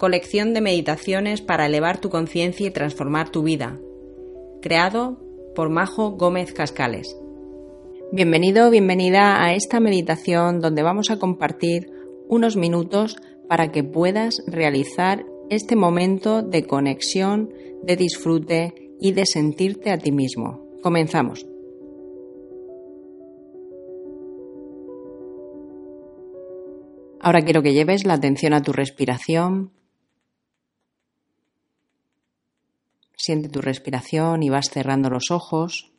Colección de meditaciones para elevar tu conciencia y transformar tu vida. Creado por Majo Gómez Cascales. Bienvenido, bienvenida a esta meditación donde vamos a compartir unos minutos para que puedas realizar este momento de conexión, de disfrute y de sentirte a ti mismo. Comenzamos. Ahora quiero que lleves la atención a tu respiración. Siente tu respiración y vas cerrando los ojos.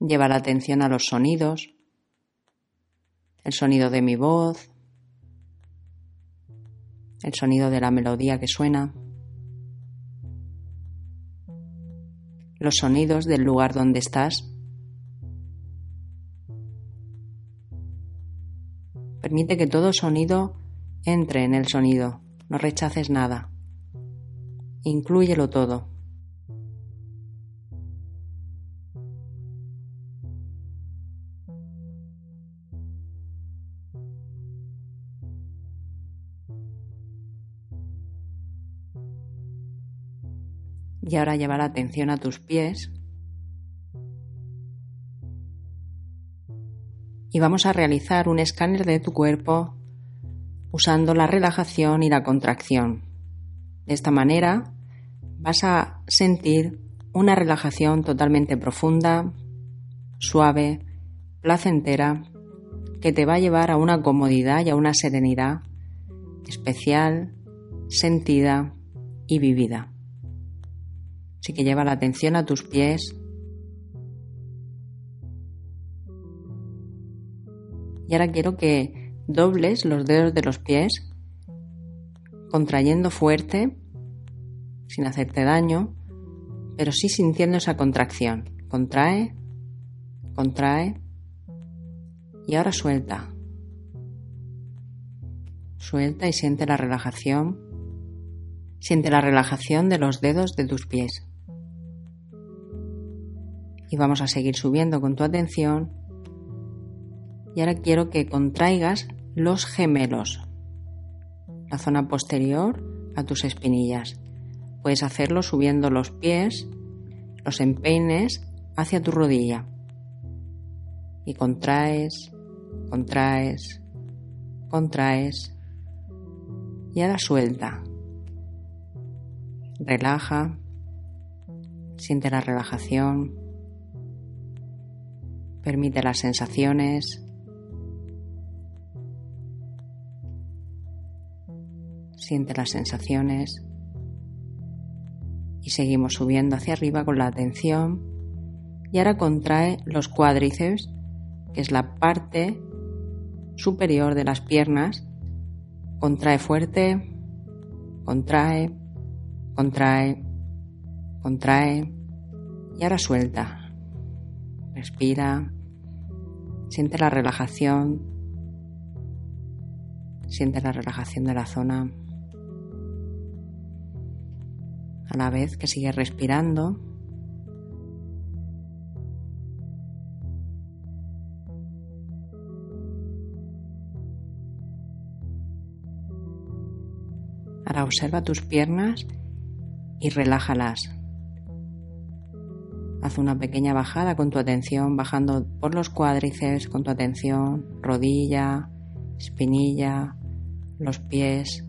Lleva la atención a los sonidos, el sonido de mi voz, el sonido de la melodía que suena, los sonidos del lugar donde estás. Permite que todo sonido entre en el sonido, no rechaces nada, inclúyelo todo. Y ahora lleva la atención a tus pies. Y vamos a realizar un escáner de tu cuerpo usando la relajación y la contracción. De esta manera vas a sentir una relajación totalmente profunda, suave, placentera, que te va a llevar a una comodidad y a una serenidad especial, sentida y vivida. Así que lleva la atención a tus pies. Y ahora quiero que dobles los dedos de los pies, contrayendo fuerte, sin hacerte daño, pero sí sintiendo esa contracción. Contrae, contrae y ahora suelta. Suelta y siente la relajación. Siente la relajación de los dedos de tus pies y vamos a seguir subiendo con tu atención. Y ahora quiero que contraigas los gemelos, la zona posterior a tus espinillas. Puedes hacerlo subiendo los pies, los empeines hacia tu rodilla. Y contraes, contraes, contraes. Y ahora suelta. Relaja. Siente la relajación. Permite las sensaciones. Siente las sensaciones. Y seguimos subiendo hacia arriba con la atención. Y ahora contrae los cuádriceps, que es la parte superior de las piernas. Contrae fuerte, contrae, contrae, contrae y ahora suelta. Respira. Siente la relajación. Siente la relajación de la zona. A la vez que sigues respirando, Ahora observa tus piernas y relájalas. Haz una pequeña bajada con tu atención, bajando por los cuádriceps con tu atención, rodilla, espinilla, los pies,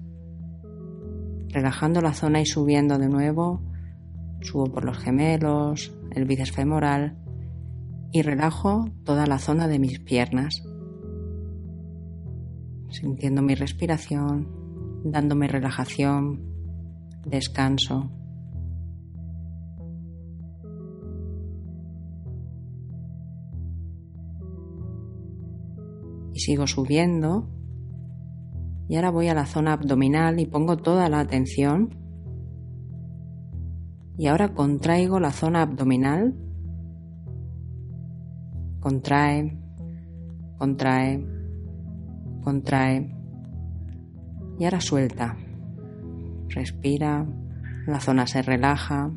relajando la zona y subiendo de nuevo. Subo por los gemelos, el bíceps femoral y relajo toda la zona de mis piernas, sintiendo mi respiración, dándome relajación, descanso. Y sigo subiendo y ahora voy a la zona abdominal y pongo toda la atención. Y ahora contraigo la zona abdominal. Contrae, contrae, contrae. Y ahora suelta. Respira, la zona se relaja,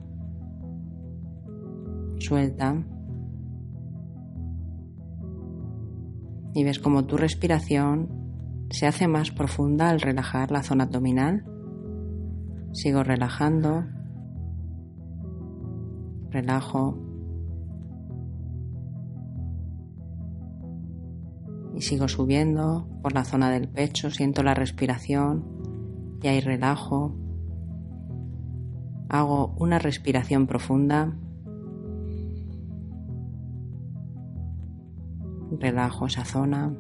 suelta. Y ves como tu respiración se hace más profunda al relajar la zona abdominal. Sigo relajando. Relajo. Y sigo subiendo por la zona del pecho, siento la respiración y ahí relajo. Hago una respiración profunda. Relajo esa zona.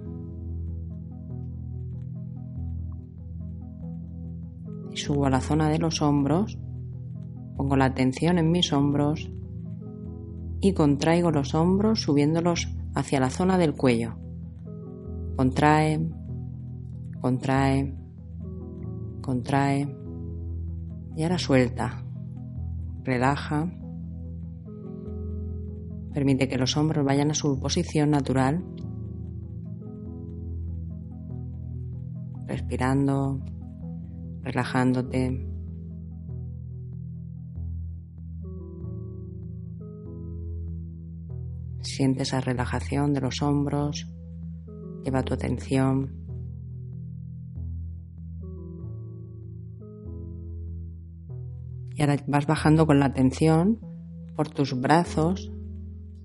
Subo a la zona de los hombros. Pongo la atención en mis hombros y contraigo los hombros subiéndolos hacia la zona del cuello. Contrae, contrae, contrae y ahora suelta relaja, permite que los hombros vayan a su posición natural, respirando, relajándote. Siente esa relajación de los hombros, lleva tu atención Y ahora vas bajando con la atención por tus brazos,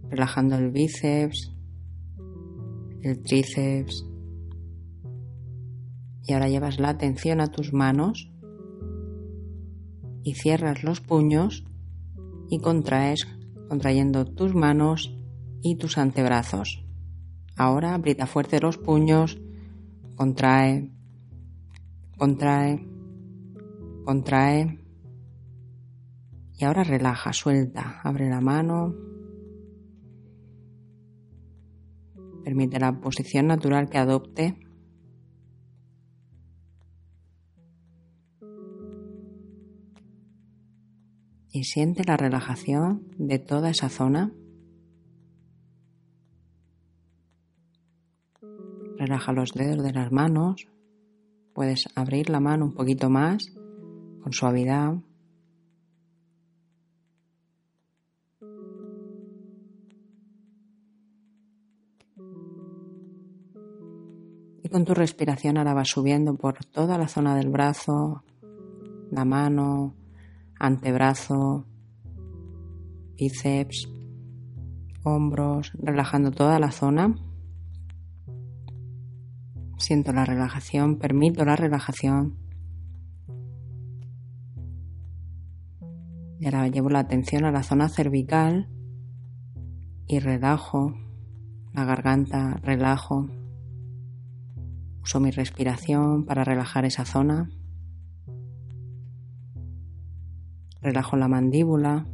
relajando el bíceps, el tríceps. Y ahora llevas la atención a tus manos y cierras los puños y contraes, contrayendo tus manos y tus antebrazos. Ahora aprieta fuerte los puños, contrae, contrae, contrae y ahora relaja, suelta, abre la mano. Permite la posición natural que adopte. Y siente la relajación de toda esa zona. Relaja los dedos de las manos. Puedes abrir la mano un poquito más con suavidad. Y con tu respiración ahora vas subiendo por toda la zona del brazo, la mano, antebrazo, bíceps, hombros, relajando toda la zona. Siento la relajación, permito la relajación. Y ahora llevo la atención a la zona cervical y relajo la garganta, relajo Uso mi respiración para relajar esa zona. Relajo la mandíbula.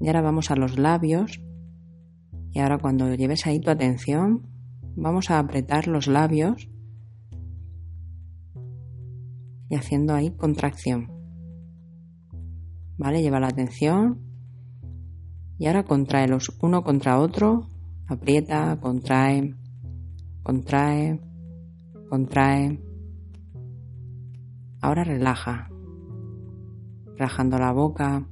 Y ahora vamos a los labios. Y ahora cuando lleves ahí tu atención, vamos a apretar los labios y haciendo ahí contracción. ¿Vale? Lleva la atención y ahora los uno contra otro, aprieta, contrae contrae, contrae. Ahora relaja, relajando la boca,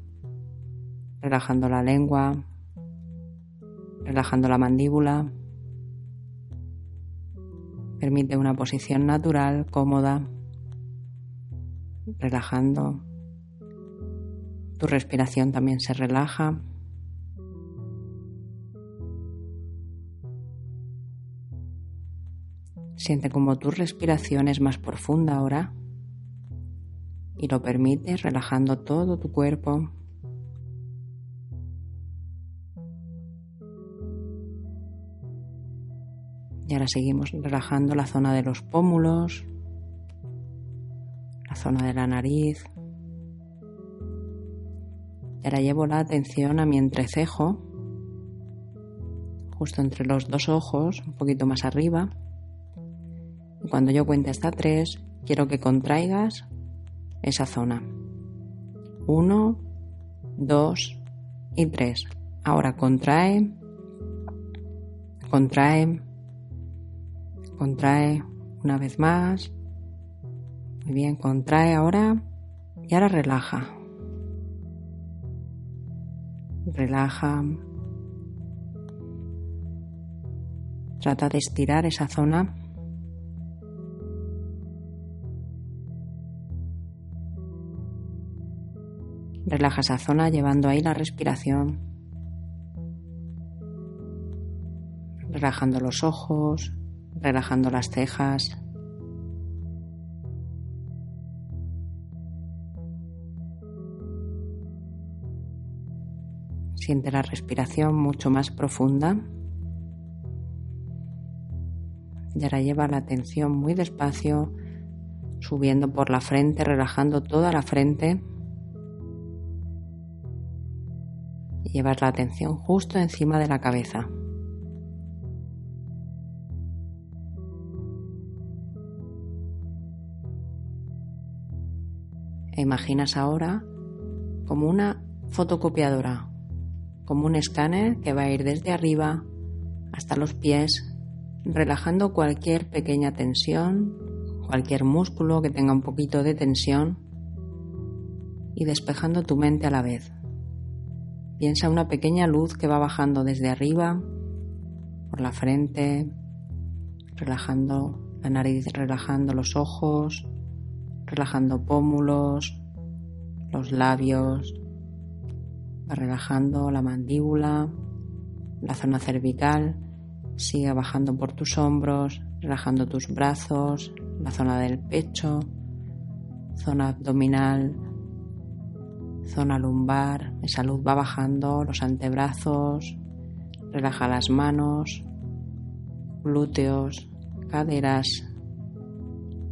relajando la lengua, relajando la mandíbula. Permite una posición natural, cómoda, relajando. Tu respiración también se relaja. Siente como tu respiración es más profunda ahora y lo permites relajando todo tu cuerpo. Y ahora seguimos relajando la zona de los pómulos, la zona de la nariz. Y ahora llevo la atención a mi entrecejo, justo entre los dos ojos, un poquito más arriba. Y cuando yo cuente hasta tres, quiero que contraigas esa zona. Uno, dos y tres. Ahora contrae, contrae, contrae una vez más. Muy bien, contrae ahora y ahora relaja. Relaja. Trata de estirar esa zona. Relaja esa zona llevando ahí la respiración. Relajando los ojos, relajando las cejas. Siente la respiración mucho más profunda. Y ahora lleva la atención muy despacio, subiendo por la frente, relajando toda la frente. Llevar la atención justo encima de la cabeza. E imaginas ahora como una fotocopiadora, como un escáner que va a ir desde arriba hasta los pies relajando cualquier pequeña tensión, cualquier músculo que tenga un poquito de tensión y despejando tu mente a la vez. Piensa una pequeña luz que va bajando desde arriba, por la frente, relajando la nariz, relajando los ojos, relajando pómulos, los labios, va relajando la mandíbula, la zona cervical Sigue bajando por tus hombros, relajando tus brazos, la zona del pecho, zona abdominal, zona lumbar. Esa luz va bajando los antebrazos, relaja las manos, glúteos, caderas,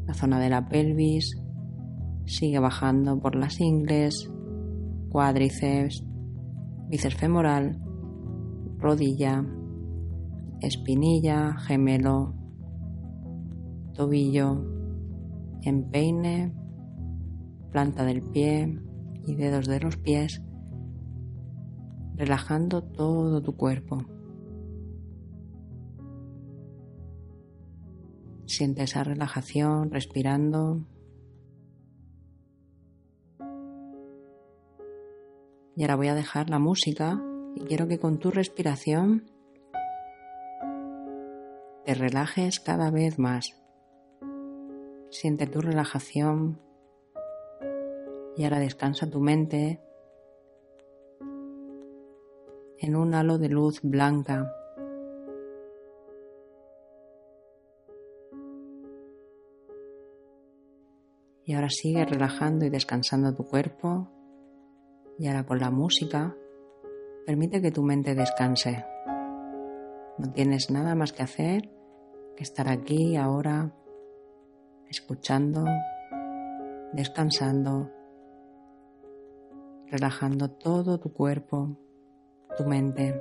la zona de la pelvis. Sigue bajando por las ingles, cuádriceps, bíceps femoral, rodilla, espinilla, gemelo, tobillo, empeine, planta del pie y dedos de los pies, relajando todo tu cuerpo. Siente esa relajación respirando. Y ahora voy a dejar la música y quiero que con tu respiración te relajes cada vez más. Siente tu relajación y ahora descansa tu mente en un halo de luz blanca. Y ahora sigue relajando y descansando tu cuerpo. Y ahora con la música, permite que tu mente descanse. No tienes nada más que hacer que estar aquí ahora, escuchando, descansando, relajando todo tu cuerpo, tu mente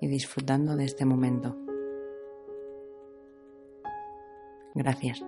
y disfrutando de este momento. Gracias.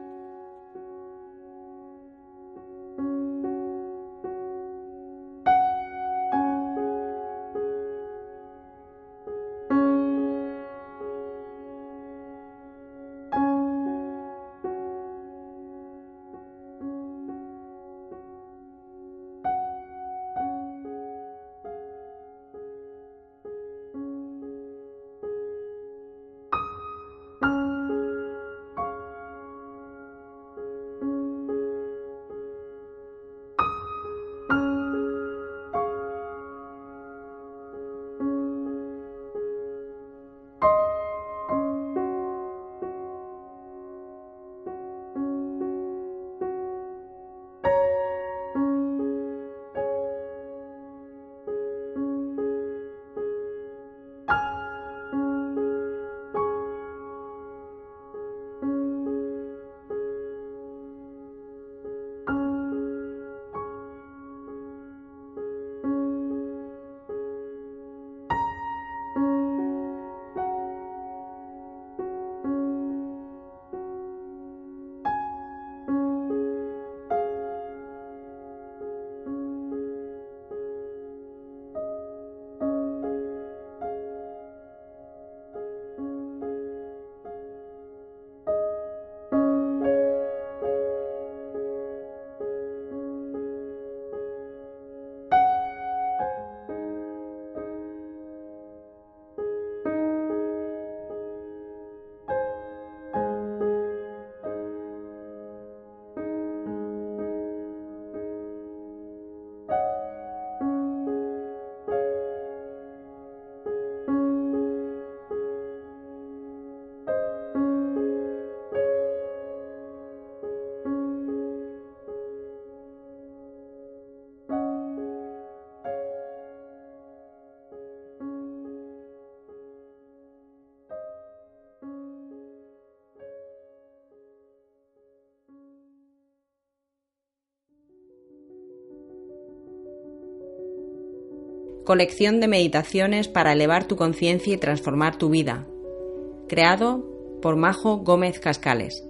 Colección de meditaciones para elevar tu conciencia y transformar tu vida, creado por Majo Gómez Cascales.